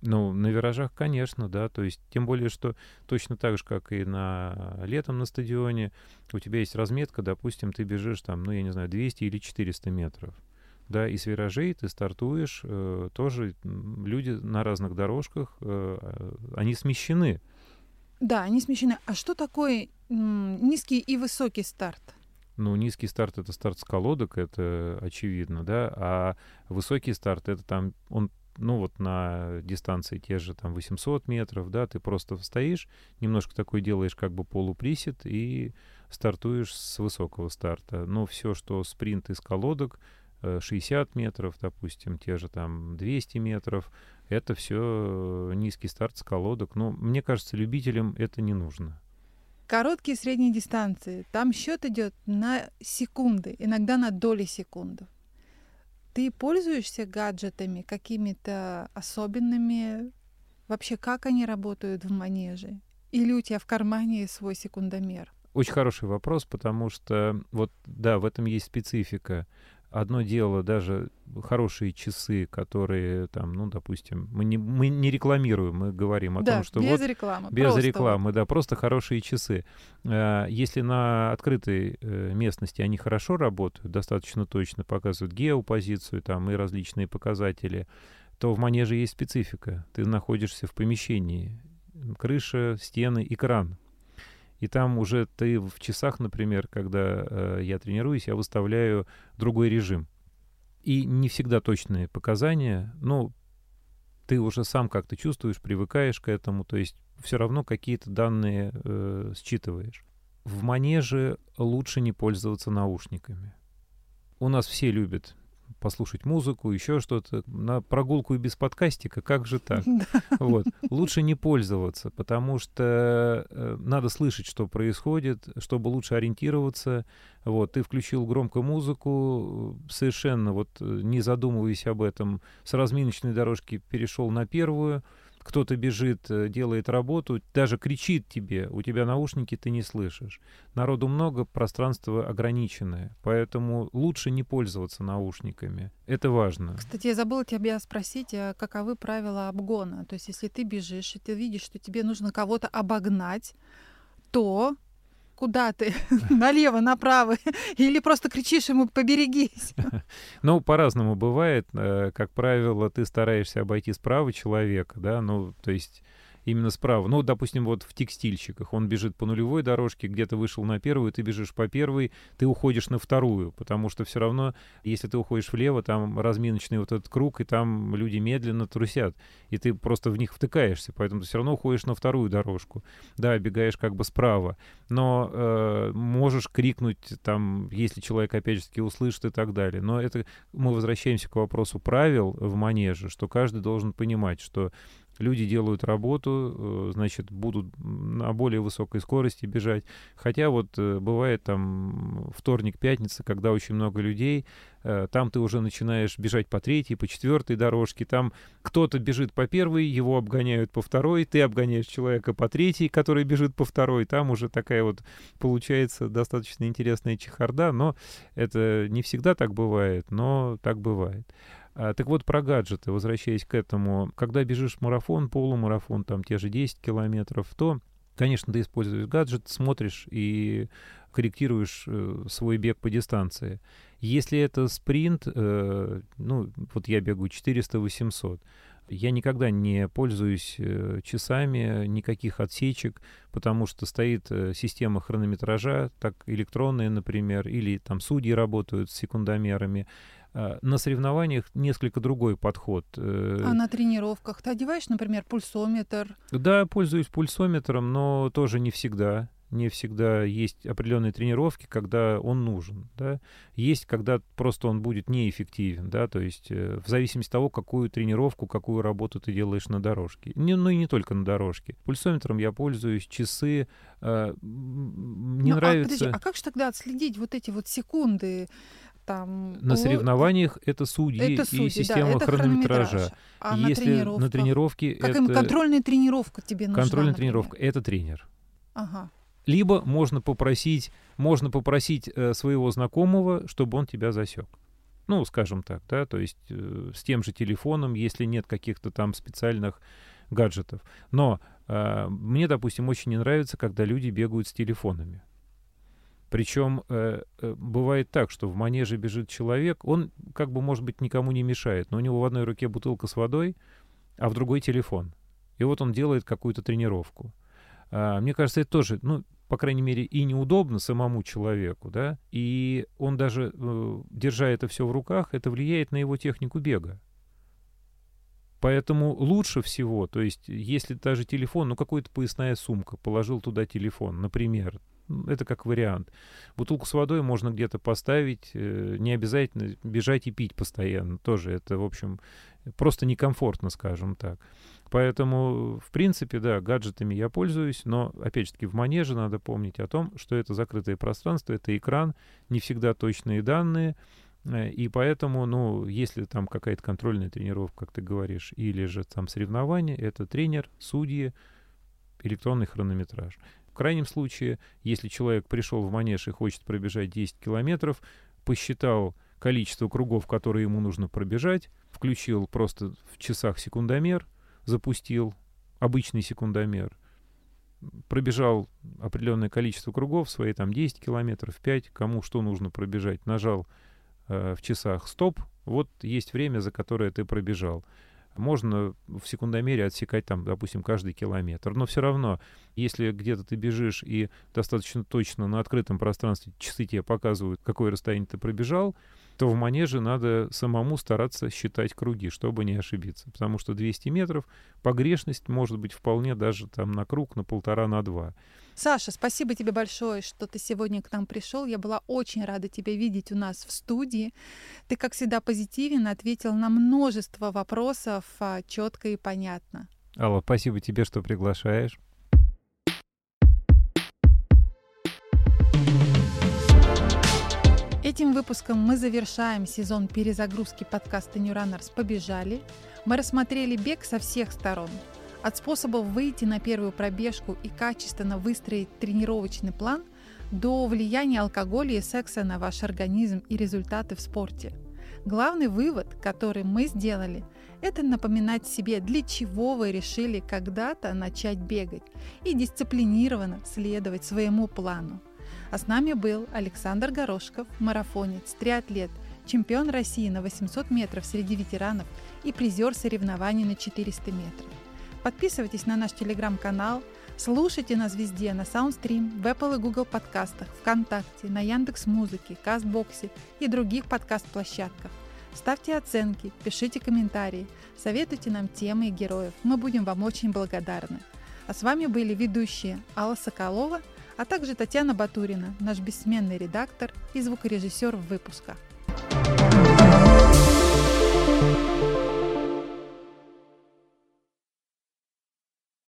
Ну, на виражах, конечно, да. То есть, тем более, что точно так же, как и на летом на стадионе, у тебя есть разметка, допустим, ты бежишь там, ну, я не знаю, 200 или 400 метров. Да, и с виражей ты стартуешь, э, тоже люди на разных дорожках, э, они смещены. Да, они смещены. А что такое низкий и высокий старт? Ну, низкий старт — это старт с колодок, это очевидно, да, а высокий старт — это там, он, ну, вот на дистанции те же там 800 метров, да, ты просто стоишь, немножко такой делаешь как бы полуприсед и стартуешь с высокого старта. Но все, что спринт из колодок, 60 э, метров, допустим, те же там 200 метров, это все низкий старт с колодок. Но мне кажется, любителям это не нужно. Короткие и средние дистанции. Там счет идет на секунды, иногда на доли секунды. Ты пользуешься гаджетами какими-то особенными? Вообще, как они работают в манеже? Или у тебя в кармане свой секундомер? Очень хороший вопрос, потому что вот да, в этом есть специфика. Одно дело даже хорошие часы, которые там, ну, допустим, мы не, мы не рекламируем, мы говорим о да, том, что без вот... рекламы. Без просто рекламы, да, просто хорошие часы. А, если на открытой э, местности они хорошо работают, достаточно точно показывают геопозицию там и различные показатели, то в манеже есть специфика. Ты находишься в помещении. Крыша, стены, экран. И там уже ты в часах, например, когда э, я тренируюсь, я выставляю другой режим. И не всегда точные показания, но ты уже сам как-то чувствуешь, привыкаешь к этому, то есть все равно какие-то данные э, считываешь. В манеже лучше не пользоваться наушниками. У нас все любят послушать музыку, еще что-то. На прогулку и без подкастика, как же так? Вот. Лучше не пользоваться, потому что э, надо слышать, что происходит, чтобы лучше ориентироваться. Вот. Ты включил громко музыку, совершенно вот э, не задумываясь об этом, с разминочной дорожки перешел на первую, кто-то бежит, э, делает работу, даже кричит тебе, у тебя наушники, ты не слышишь. Народу много, пространство ограниченное, поэтому лучше не пользоваться наушниками. Это важно. Кстати, я забыла тебя спросить, а каковы правила обгона? То есть, если ты бежишь, и ты видишь, что тебе нужно кого-то обогнать, то куда ты? Налево, направо? Или просто кричишь ему «поберегись»? Ну, по-разному бывает. Э, как правило, ты стараешься обойти справа человека, да, ну, то есть именно справа. Ну, допустим, вот в текстильщиках он бежит по нулевой дорожке, где-то вышел на первую, ты бежишь по первой, ты уходишь на вторую, потому что все равно, если ты уходишь влево, там разминочный вот этот круг, и там люди медленно трусят, и ты просто в них втыкаешься, поэтому ты все равно уходишь на вторую дорожку. Да, бегаешь как бы справа, но э, можешь крикнуть там, если человек опять же таки услышит и так далее. Но это мы возвращаемся к вопросу правил в манеже, что каждый должен понимать, что люди делают работу, э, значит, будут на более высокой скорости бежать. Хотя вот э, бывает там вторник, пятница, когда очень много людей, э, там ты уже начинаешь бежать по третьей, по четвертой дорожке, там кто-то бежит по первой, его обгоняют по второй, ты обгоняешь человека по третьей, который бежит по второй, там уже такая вот получается достаточно интересная чехарда, но это не всегда так бывает, но так бывает. А, так вот, про гаджеты, возвращаясь к этому, когда бежишь марафон, полумарафон, там те же 10 километров, то, конечно, ты используешь гаджет, смотришь и корректируешь э, свой бег по дистанции. Если это спринт, э, ну, вот я бегу 400-800, я никогда не пользуюсь э, часами, никаких отсечек, потому что стоит система хронометража, так электронная, например, или там судьи работают с секундомерами. А, на соревнованиях несколько другой подход. Э. А на тренировках ты одеваешь, например, пульсометр? Да, пользуюсь пульсометром, но тоже не всегда. Не всегда есть определенные тренировки, когда он нужен. Да? Есть, когда просто он будет неэффективен. Да? То есть э, в зависимости от того, какую тренировку, какую работу ты делаешь на дорожке. Не, ну и не только на дорожке. Пульсометром я пользуюсь, часы. Э, не ну, а, нравится... А, подожди, а как же тогда отследить вот эти вот секунды? Там... На соревнованиях это судьи, это судьи и система да, хронометража. А Если на, на тренировке как это... контрольная тренировка тебе нужна, Контрольная например. тренировка — это тренер. Ага. Либо можно попросить, можно попросить э, своего знакомого, чтобы он тебя засек. Ну, скажем так, да, то есть э, с тем же телефоном, если нет каких-то там специальных гаджетов. Но э, мне, допустим, очень не нравится, когда люди бегают с телефонами. Причем э, э, бывает так, что в манеже бежит человек, он как бы, может быть, никому не мешает, но у него в одной руке бутылка с водой, а в другой телефон. И вот он делает какую-то тренировку. А, мне кажется, это тоже, ну, по крайней мере, и неудобно самому человеку, да, и он даже, э, держа это все в руках, это влияет на его технику бега. Поэтому лучше всего, то есть, если даже телефон, ну, какая-то поясная сумка, положил туда телефон, например, это как вариант. Бутылку с водой можно где-то поставить, э, не обязательно бежать и пить постоянно. Тоже это, в общем, просто некомфортно, скажем так. Поэтому, в принципе, да, гаджетами я пользуюсь, но, опять же таки, в манеже надо помнить о том, что это закрытое пространство, это экран, не всегда точные данные, э, и поэтому, ну, если там какая-то контрольная тренировка, как ты говоришь, или же там соревнования, это тренер, судьи, электронный хронометраж крайнем случае, если человек пришел в манеж и хочет пробежать 10 километров, посчитал количество кругов, которые ему нужно пробежать, включил просто в часах секундомер, запустил обычный секундомер, пробежал определенное количество кругов, свои там 10 километров, 5, кому что нужно пробежать, нажал э, в часах стоп, вот есть время, за которое ты пробежал. Можно в секундомере отсекать там, допустим, каждый километр. Но все равно, если где-то ты бежишь и достаточно точно на открытом пространстве часы тебе показывают, какое расстояние ты пробежал, то в манеже надо самому стараться считать круги, чтобы не ошибиться. Потому что 200 метров погрешность может быть вполне даже там на круг, на полтора, на два. Саша, спасибо тебе большое, что ты сегодня к нам пришел. Я была очень рада тебя видеть у нас в студии. Ты, как всегда, позитивен, ответил на множество вопросов а, четко и понятно. Алла, спасибо тебе, что приглашаешь. Этим выпуском мы завершаем сезон перезагрузки подкаста New Runners «Побежали». Мы рассмотрели бег со всех сторон – от способов выйти на первую пробежку и качественно выстроить тренировочный план до влияния алкоголя и секса на ваш организм и результаты в спорте. Главный вывод, который мы сделали, это напоминать себе, для чего вы решили когда-то начать бегать и дисциплинированно следовать своему плану. А с нами был Александр Горошков, марафонец, триатлет, чемпион России на 800 метров среди ветеранов и призер соревнований на 400 метров. Подписывайтесь на наш телеграм-канал, слушайте нас везде на Soundstream, в Apple и Google подкастах, ВКонтакте, на Яндекс Музыке, Кастбоксе и других подкаст-площадках. Ставьте оценки, пишите комментарии, советуйте нам темы и героев. Мы будем вам очень благодарны. А с вами были ведущие Алла Соколова, а также Татьяна Батурина, наш бессменный редактор и звукорежиссер в выпусках.